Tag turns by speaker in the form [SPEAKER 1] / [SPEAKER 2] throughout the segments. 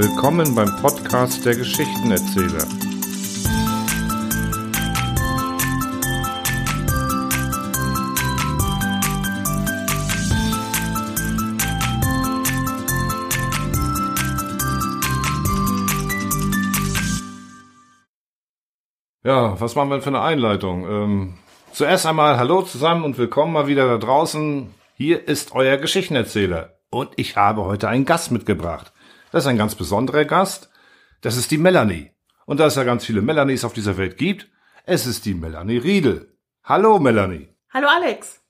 [SPEAKER 1] Willkommen beim Podcast der Geschichtenerzähler. Ja, was machen wir für eine Einleitung? Ähm, zuerst einmal Hallo zusammen und willkommen mal wieder da draußen. Hier ist euer Geschichtenerzähler und ich habe heute einen Gast mitgebracht. Das ist ein ganz besonderer Gast. Das ist die Melanie. Und da es ja ganz viele Melanies auf dieser Welt gibt, es ist die Melanie Riedel. Hallo Melanie.
[SPEAKER 2] Hallo Alex.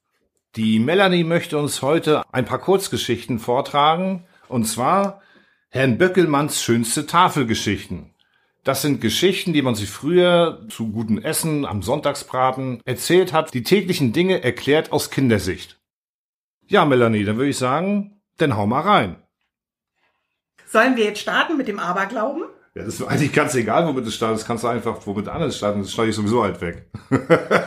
[SPEAKER 1] Die Melanie möchte uns heute ein paar Kurzgeschichten vortragen. Und zwar Herrn Böckelmanns schönste Tafelgeschichten. Das sind Geschichten, die man sich früher zu guten Essen am Sonntagsbraten erzählt hat, die täglichen Dinge erklärt aus Kindersicht. Ja, Melanie, dann würde ich sagen, dann hau mal rein.
[SPEAKER 2] Sollen wir jetzt starten mit dem Aberglauben?
[SPEAKER 1] Ja, das ist eigentlich ganz egal, womit du startest. Kannst du einfach womit anderes starten. Das schneide ich sowieso halt weg.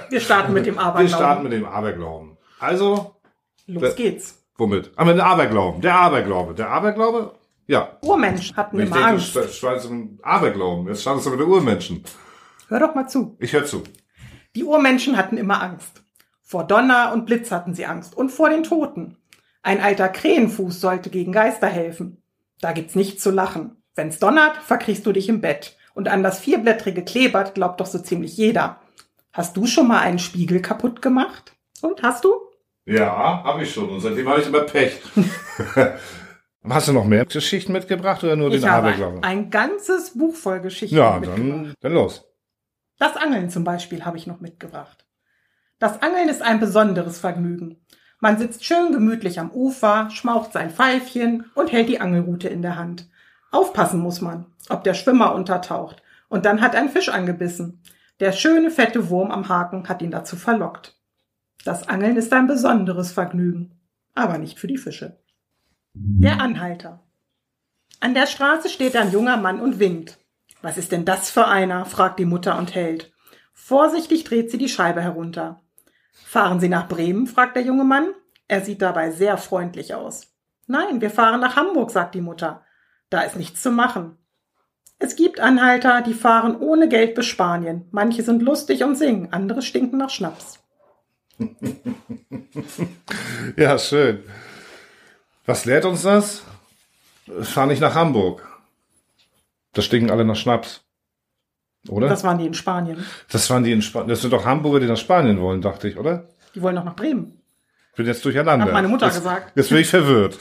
[SPEAKER 2] Wir starten mit dem Aberglauben.
[SPEAKER 1] Wir starten mit dem Aberglauben. Also.
[SPEAKER 2] Los geht's.
[SPEAKER 1] Womit? Aber ah, mit dem Aberglauben. Der Aberglaube. Der Aberglaube? Ja.
[SPEAKER 2] Urmenschen hatten
[SPEAKER 1] ich
[SPEAKER 2] immer
[SPEAKER 1] denke,
[SPEAKER 2] Angst.
[SPEAKER 1] Du startest mit dem Aberglauben. Jetzt startest du mit den Urmenschen.
[SPEAKER 2] Hör doch mal zu.
[SPEAKER 1] Ich höre zu.
[SPEAKER 2] Die Urmenschen hatten immer Angst. Vor Donner und Blitz hatten sie Angst. Und vor den Toten. Ein alter Krähenfuß sollte gegen Geister helfen. Da gibt's nichts zu lachen. Wenn's donnert, verkriechst du dich im Bett. Und an das vierblättrige Klebert glaubt doch so ziemlich jeder. Hast du schon mal einen Spiegel kaputt gemacht? Und hast du?
[SPEAKER 1] Ja, habe ich schon. Und seitdem habe ich immer Pech. Hast du noch mehr Geschichten mitgebracht oder nur
[SPEAKER 2] ich
[SPEAKER 1] den Aberglauben?
[SPEAKER 2] ein ganzes Buch voll Geschichten
[SPEAKER 1] Ja,
[SPEAKER 2] mitgebracht.
[SPEAKER 1] dann, dann los.
[SPEAKER 2] Das Angeln zum Beispiel habe ich noch mitgebracht. Das Angeln ist ein besonderes Vergnügen. Man sitzt schön gemütlich am Ufer, schmaucht sein Pfeifchen und hält die Angelrute in der Hand. Aufpassen muss man, ob der Schwimmer untertaucht. Und dann hat ein Fisch angebissen. Der schöne fette Wurm am Haken hat ihn dazu verlockt. Das Angeln ist ein besonderes Vergnügen, aber nicht für die Fische. Der Anhalter. An der Straße steht ein junger Mann und winkt. Was ist denn das für einer? fragt die Mutter und hält. Vorsichtig dreht sie die Scheibe herunter. Fahren Sie nach Bremen? fragt der junge Mann. Er sieht dabei sehr freundlich aus. Nein, wir fahren nach Hamburg, sagt die Mutter. Da ist nichts zu machen. Es gibt Anhalter, die fahren ohne Geld bis Spanien. Manche sind lustig und singen, andere stinken nach Schnaps.
[SPEAKER 1] Ja, schön. Was lehrt uns das? Fahr nicht nach Hamburg. Da stinken alle nach Schnaps. Oder?
[SPEAKER 2] Das waren die in Spanien.
[SPEAKER 1] Das waren die in Spanien. Das sind doch Hamburger, die nach Spanien wollen, dachte ich, oder?
[SPEAKER 2] Die wollen doch nach Bremen.
[SPEAKER 1] Ich bin jetzt durcheinander.
[SPEAKER 2] Hat meine Mutter
[SPEAKER 1] jetzt,
[SPEAKER 2] gesagt.
[SPEAKER 1] Jetzt bin ich verwirrt.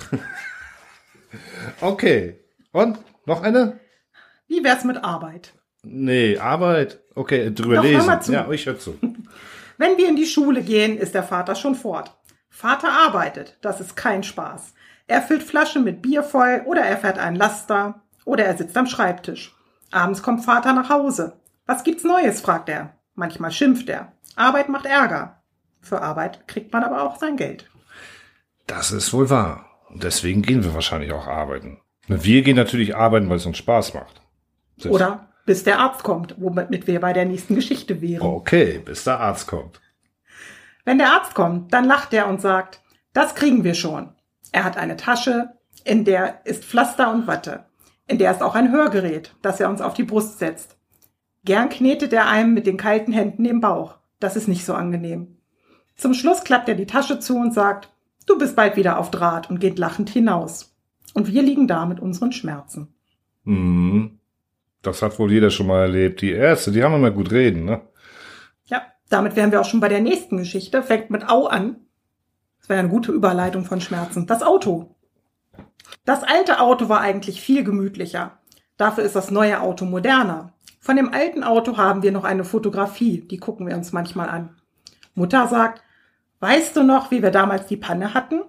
[SPEAKER 1] okay. Und? Noch eine?
[SPEAKER 2] Wie wär's mit Arbeit?
[SPEAKER 1] Nee, Arbeit. Okay, drüber
[SPEAKER 2] Doch, hör
[SPEAKER 1] lesen.
[SPEAKER 2] zu.
[SPEAKER 1] Ja, ich höre zu.
[SPEAKER 2] Wenn wir in die Schule gehen, ist der Vater schon fort. Vater arbeitet, das ist kein Spaß. Er füllt Flaschen mit Bier voll oder er fährt einen Laster oder er sitzt am Schreibtisch. Abends kommt Vater nach Hause. Was gibt's Neues? fragt er. Manchmal schimpft er. Arbeit macht Ärger. Für Arbeit kriegt man aber auch sein Geld.
[SPEAKER 1] Das ist wohl wahr. Und deswegen gehen wir wahrscheinlich auch arbeiten. Wir gehen natürlich arbeiten, weil es uns Spaß macht. Das-
[SPEAKER 2] Oder bis der Arzt kommt, womit wir bei der nächsten Geschichte wären.
[SPEAKER 1] Okay, bis der Arzt kommt.
[SPEAKER 2] Wenn der Arzt kommt, dann lacht er und sagt, das kriegen wir schon. Er hat eine Tasche, in der ist Pflaster und Watte. In der ist auch ein Hörgerät, das er uns auf die Brust setzt. Gern knetet er einem mit den kalten Händen den Bauch. Das ist nicht so angenehm. Zum Schluss klappt er die Tasche zu und sagt, du bist bald wieder auf Draht und geht lachend hinaus. Und wir liegen da mit unseren Schmerzen.
[SPEAKER 1] Mhm. Das hat wohl jeder schon mal erlebt. Die Ärzte, die haben immer gut reden, ne?
[SPEAKER 2] Ja, damit wären wir auch schon bei der nächsten Geschichte. Fängt mit Au an. Das wäre eine gute Überleitung von Schmerzen. Das Auto. Das alte Auto war eigentlich viel gemütlicher. Dafür ist das neue Auto moderner. Von dem alten Auto haben wir noch eine Fotografie, die gucken wir uns manchmal an. Mutter sagt, weißt du noch, wie wir damals die Panne hatten?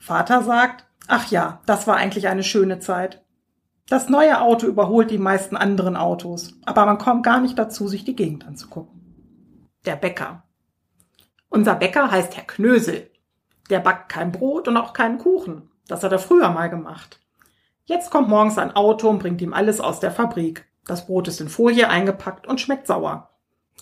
[SPEAKER 2] Vater sagt, ach ja, das war eigentlich eine schöne Zeit. Das neue Auto überholt die meisten anderen Autos, aber man kommt gar nicht dazu, sich die Gegend anzugucken. Der Bäcker. Unser Bäcker heißt Herr Knösel. Der backt kein Brot und auch keinen Kuchen. Das hat er früher mal gemacht. Jetzt kommt morgens ein Auto und bringt ihm alles aus der Fabrik. Das Brot ist in Folie eingepackt und schmeckt sauer.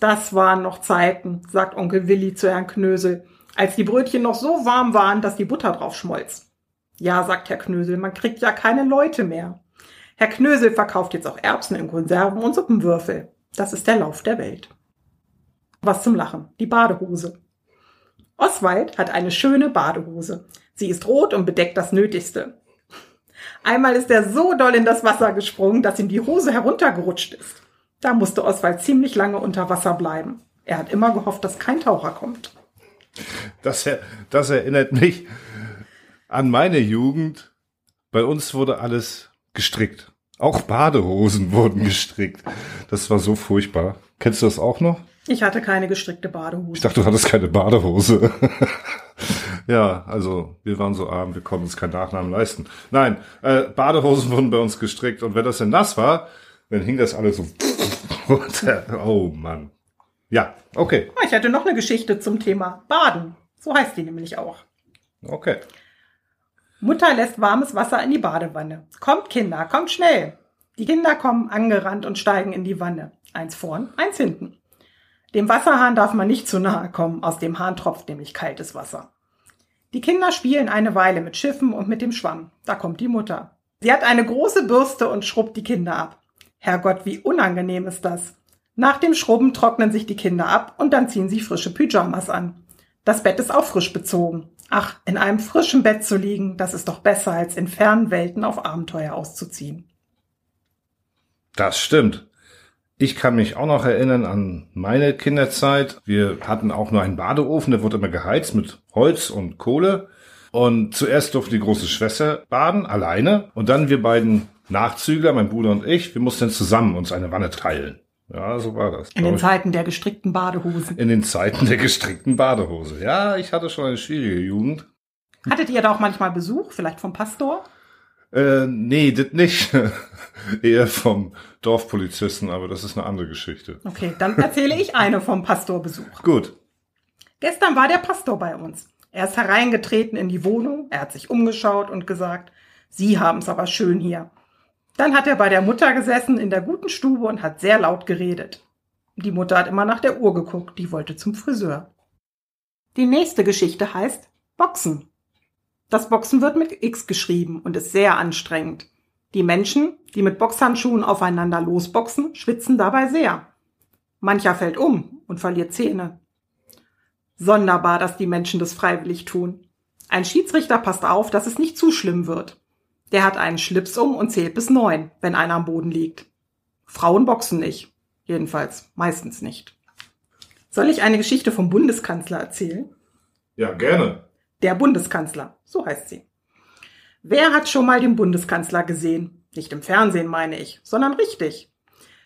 [SPEAKER 2] Das waren noch Zeiten, sagt Onkel Willi zu Herrn Knösel, als die Brötchen noch so warm waren, dass die Butter drauf schmolz. Ja, sagt Herr Knösel, man kriegt ja keine Leute mehr. Herr Knösel verkauft jetzt auch Erbsen in Konserven und Suppenwürfel. Das ist der Lauf der Welt. Was zum Lachen. Die Badehose. Oswald hat eine schöne Badehose. Sie ist rot und bedeckt das Nötigste. Einmal ist er so doll in das Wasser gesprungen, dass ihm die Hose heruntergerutscht ist. Da musste Oswald ziemlich lange unter Wasser bleiben. Er hat immer gehofft, dass kein Taucher kommt.
[SPEAKER 1] Das, das erinnert mich an meine Jugend. Bei uns wurde alles gestrickt. Auch Badehosen wurden gestrickt. Das war so furchtbar. Kennst du das auch noch?
[SPEAKER 2] Ich hatte keine gestrickte Badehose.
[SPEAKER 1] Ich dachte, du hattest keine Badehose. ja, also wir waren so arm, wir konnten uns keinen Nachnamen leisten. Nein, äh, Badehosen wurden bei uns gestrickt und wenn das denn nass war, dann hing das alles so runter. Oh Mann. Ja, okay.
[SPEAKER 2] Ah, ich hatte noch eine Geschichte zum Thema Baden. So heißt die nämlich auch.
[SPEAKER 1] Okay.
[SPEAKER 2] Mutter lässt warmes Wasser in die Badewanne. Kommt Kinder, kommt schnell. Die Kinder kommen angerannt und steigen in die Wanne. Eins vorn, eins hinten. Dem Wasserhahn darf man nicht zu nahe kommen, aus dem Hahn tropft nämlich kaltes Wasser. Die Kinder spielen eine Weile mit Schiffen und mit dem Schwamm. Da kommt die Mutter. Sie hat eine große Bürste und schrubbt die Kinder ab. Herrgott, wie unangenehm ist das. Nach dem Schrubben trocknen sich die Kinder ab und dann ziehen sie frische Pyjamas an. Das Bett ist auch frisch bezogen. Ach, in einem frischen Bett zu liegen, das ist doch besser, als in fernen Welten auf Abenteuer auszuziehen.
[SPEAKER 1] Das stimmt. Ich kann mich auch noch erinnern an meine Kinderzeit. Wir hatten auch nur einen Badeofen, der wurde immer geheizt mit Holz und Kohle. Und zuerst durfte die große Schwester baden, alleine. Und dann wir beiden Nachzügler, mein Bruder und ich, wir mussten zusammen uns eine Wanne teilen. Ja, so war das.
[SPEAKER 2] In den Zeiten der gestrickten Badehosen.
[SPEAKER 1] In den Zeiten der gestrickten Badehose. Ja, ich hatte schon eine schwierige Jugend.
[SPEAKER 2] Hattet ihr da auch manchmal Besuch, vielleicht vom Pastor?
[SPEAKER 1] Äh, nee, das nicht. Eher vom Dorfpolizisten, aber das ist eine andere Geschichte.
[SPEAKER 2] Okay, dann erzähle ich eine vom Pastorbesuch.
[SPEAKER 1] Gut.
[SPEAKER 2] Gestern war der Pastor bei uns. Er ist hereingetreten in die Wohnung, er hat sich umgeschaut und gesagt, Sie haben es aber schön hier. Dann hat er bei der Mutter gesessen in der guten Stube und hat sehr laut geredet. Die Mutter hat immer nach der Uhr geguckt, die wollte zum Friseur. Die nächste Geschichte heißt Boxen. Das Boxen wird mit X geschrieben und ist sehr anstrengend. Die Menschen, die mit Boxhandschuhen aufeinander losboxen, schwitzen dabei sehr. Mancher fällt um und verliert Zähne. Sonderbar, dass die Menschen das freiwillig tun. Ein Schiedsrichter passt auf, dass es nicht zu schlimm wird. Der hat einen Schlips um und zählt bis neun, wenn einer am Boden liegt. Frauen boxen nicht. Jedenfalls meistens nicht. Soll ich eine Geschichte vom Bundeskanzler erzählen?
[SPEAKER 1] Ja, gerne.
[SPEAKER 2] Der Bundeskanzler, so heißt sie. Wer hat schon mal den Bundeskanzler gesehen? Nicht im Fernsehen meine ich, sondern richtig.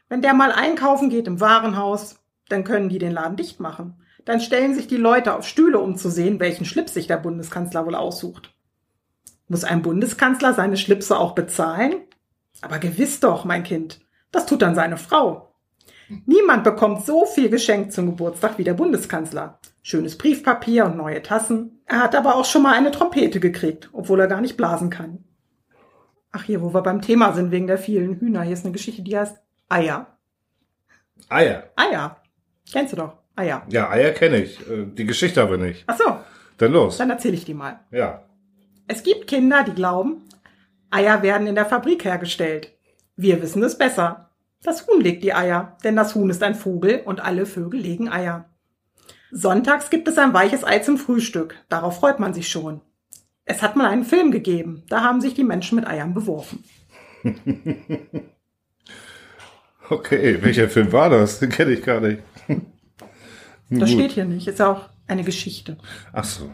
[SPEAKER 2] Wenn der mal einkaufen geht im Warenhaus, dann können die den Laden dicht machen. Dann stellen sich die Leute auf Stühle, um zu sehen, welchen Schlips sich der Bundeskanzler wohl aussucht. Muss ein Bundeskanzler seine Schlipse auch bezahlen? Aber gewiss doch, mein Kind. Das tut dann seine Frau. Niemand bekommt so viel geschenkt zum Geburtstag wie der Bundeskanzler. Schönes Briefpapier und neue Tassen. Er hat aber auch schon mal eine Trompete gekriegt, obwohl er gar nicht blasen kann. Ach hier, wo wir beim Thema sind wegen der vielen Hühner. Hier ist eine Geschichte, die heißt Eier.
[SPEAKER 1] Eier.
[SPEAKER 2] Eier. Kennst du doch. Eier.
[SPEAKER 1] Ja, Eier kenne ich. Äh, die Geschichte aber nicht.
[SPEAKER 2] Ach so.
[SPEAKER 1] Dann los.
[SPEAKER 2] Dann erzähle ich die mal.
[SPEAKER 1] Ja.
[SPEAKER 2] Es gibt Kinder, die glauben, Eier werden in der Fabrik hergestellt. Wir wissen es besser. Das Huhn legt die Eier, denn das Huhn ist ein Vogel und alle Vögel legen Eier. Sonntags gibt es ein weiches Ei zum Frühstück. Darauf freut man sich schon. Es hat mal einen Film gegeben. Da haben sich die Menschen mit Eiern beworfen.
[SPEAKER 1] okay, welcher Film war das? Den kenne ich gar nicht.
[SPEAKER 2] das steht hier nicht. Ist auch eine Geschichte.
[SPEAKER 1] Ach so.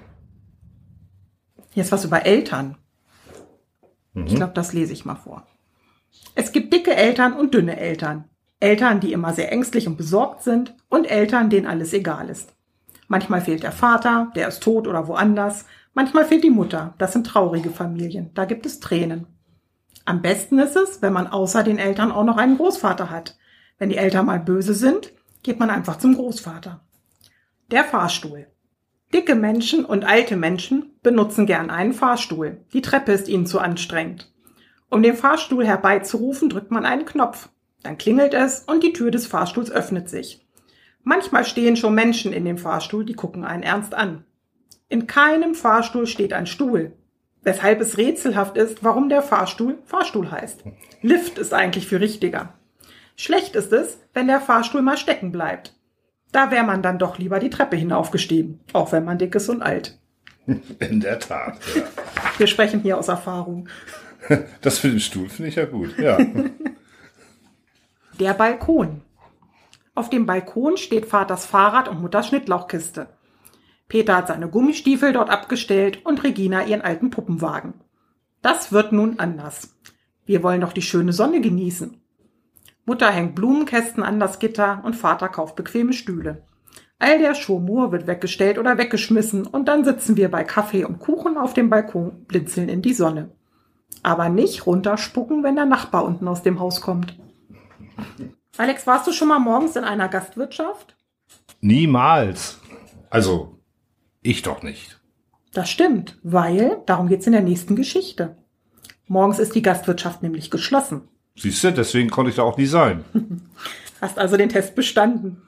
[SPEAKER 2] Hier ist was über Eltern. Mhm. Ich glaube, das lese ich mal vor. Es gibt dicke Eltern und dünne Eltern. Eltern, die immer sehr ängstlich und besorgt sind und Eltern, denen alles egal ist. Manchmal fehlt der Vater, der ist tot oder woanders. Manchmal fehlt die Mutter. Das sind traurige Familien. Da gibt es Tränen. Am besten ist es, wenn man außer den Eltern auch noch einen Großvater hat. Wenn die Eltern mal böse sind, geht man einfach zum Großvater. Der Fahrstuhl. Dicke Menschen und alte Menschen benutzen gern einen Fahrstuhl. Die Treppe ist ihnen zu anstrengend. Um den Fahrstuhl herbeizurufen, drückt man einen Knopf. Dann klingelt es und die Tür des Fahrstuhls öffnet sich. Manchmal stehen schon Menschen in dem Fahrstuhl, die gucken einen ernst an. In keinem Fahrstuhl steht ein Stuhl. weshalb es rätselhaft ist, warum der Fahrstuhl Fahrstuhl heißt. Lift ist eigentlich viel richtiger. Schlecht ist es, wenn der Fahrstuhl mal stecken bleibt. Da wäre man dann doch lieber die Treppe hinaufgestiegen, auch wenn man dick ist und alt.
[SPEAKER 1] In der Tat. Ja.
[SPEAKER 2] Wir sprechen hier aus Erfahrung.
[SPEAKER 1] Das für den Stuhl finde ich ja gut. Ja.
[SPEAKER 2] Der Balkon. Auf dem Balkon steht Vaters Fahrrad und Mutters Schnittlauchkiste. Peter hat seine Gummistiefel dort abgestellt und Regina ihren alten Puppenwagen. Das wird nun anders. Wir wollen doch die schöne Sonne genießen. Mutter hängt Blumenkästen an das Gitter und Vater kauft bequeme Stühle. All der Schurmur wird weggestellt oder weggeschmissen und dann sitzen wir bei Kaffee und Kuchen auf dem Balkon, blinzeln in die Sonne. Aber nicht runterspucken, wenn der Nachbar unten aus dem Haus kommt. Alex, warst du schon mal morgens in einer Gastwirtschaft?
[SPEAKER 1] Niemals. Also, ich doch nicht.
[SPEAKER 2] Das stimmt, weil darum geht's in der nächsten Geschichte. Morgens ist die Gastwirtschaft nämlich geschlossen.
[SPEAKER 1] Siehst du, deswegen konnte ich da auch nie sein.
[SPEAKER 2] Hast also den Test bestanden.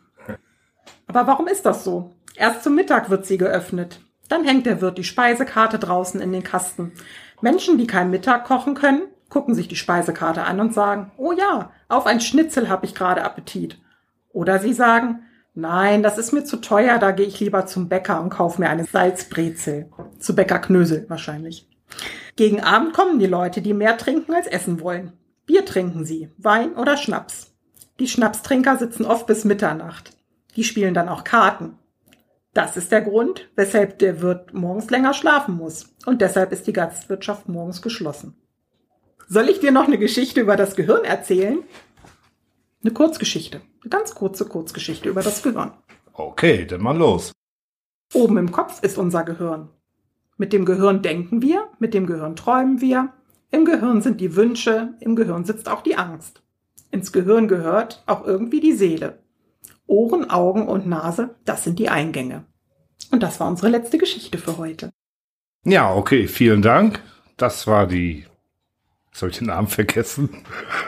[SPEAKER 2] Aber warum ist das so? Erst zum Mittag wird sie geöffnet. Dann hängt der Wirt die Speisekarte draußen in den Kasten. Menschen, die kein Mittag kochen können, gucken sich die Speisekarte an und sagen, oh ja, auf ein Schnitzel habe ich gerade Appetit. Oder sie sagen, nein, das ist mir zu teuer, da gehe ich lieber zum Bäcker und kaufe mir eine Salzbrezel. Zu Bäcker Knösel wahrscheinlich. Gegen Abend kommen die Leute, die mehr trinken als essen wollen. Bier trinken sie, Wein oder Schnaps. Die Schnapstrinker sitzen oft bis Mitternacht. Die spielen dann auch Karten. Das ist der Grund, weshalb der Wirt morgens länger schlafen muss. Und deshalb ist die Gastwirtschaft morgens geschlossen. Soll ich dir noch eine Geschichte über das Gehirn erzählen? Eine Kurzgeschichte. Eine ganz kurze Kurzgeschichte über das Gehirn.
[SPEAKER 1] Okay, dann mal los.
[SPEAKER 2] Oben im Kopf ist unser Gehirn. Mit dem Gehirn denken wir, mit dem Gehirn träumen wir, im Gehirn sind die Wünsche, im Gehirn sitzt auch die Angst. Ins Gehirn gehört auch irgendwie die Seele. Ohren, Augen und Nase, das sind die Eingänge. Und das war unsere letzte Geschichte für heute.
[SPEAKER 1] Ja, okay, vielen Dank. Das war die. Jetzt habe ich den Namen vergessen.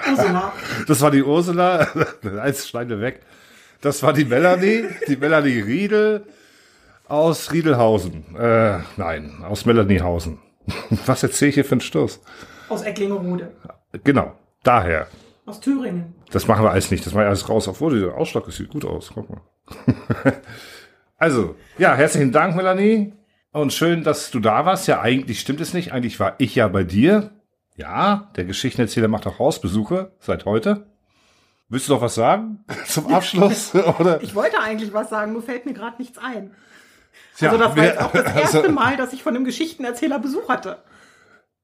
[SPEAKER 2] Ursula.
[SPEAKER 1] Das war die Ursula. Eins schneiden wir weg. Das war die Melanie, die Melanie Riedel aus Riedelhausen. Äh, nein, aus Melaniehausen. Was erzähle ich hier für einen Stoß?
[SPEAKER 2] Aus Ecklingerode.
[SPEAKER 1] Genau, daher.
[SPEAKER 2] Aus Thüringen.
[SPEAKER 1] Das machen wir alles nicht. Das machen wir alles raus. Obwohl, der Ausschlag das sieht gut aus. Guck mal. also, ja, herzlichen Dank, Melanie. Und schön, dass du da warst. Ja, eigentlich stimmt es nicht. Eigentlich war ich ja bei dir. Ja, der Geschichtenerzähler macht auch Hausbesuche seit heute. Willst du noch was sagen zum Abschluss? Oder?
[SPEAKER 2] Ich wollte eigentlich was sagen, nur fällt mir gerade nichts ein.
[SPEAKER 1] Tja,
[SPEAKER 2] also das war jetzt auch das erste
[SPEAKER 1] also-
[SPEAKER 2] Mal, dass ich von einem Geschichtenerzähler Besuch hatte.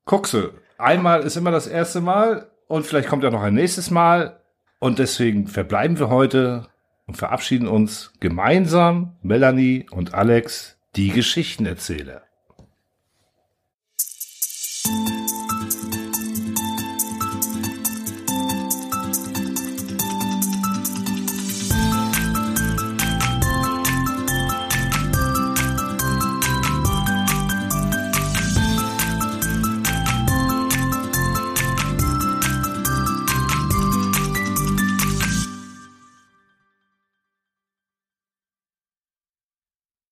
[SPEAKER 1] Guckse, einmal ist immer das erste Mal und vielleicht kommt ja noch ein nächstes Mal. Und deswegen verbleiben wir heute und verabschieden uns gemeinsam, Melanie und Alex, die Geschichtenerzähler.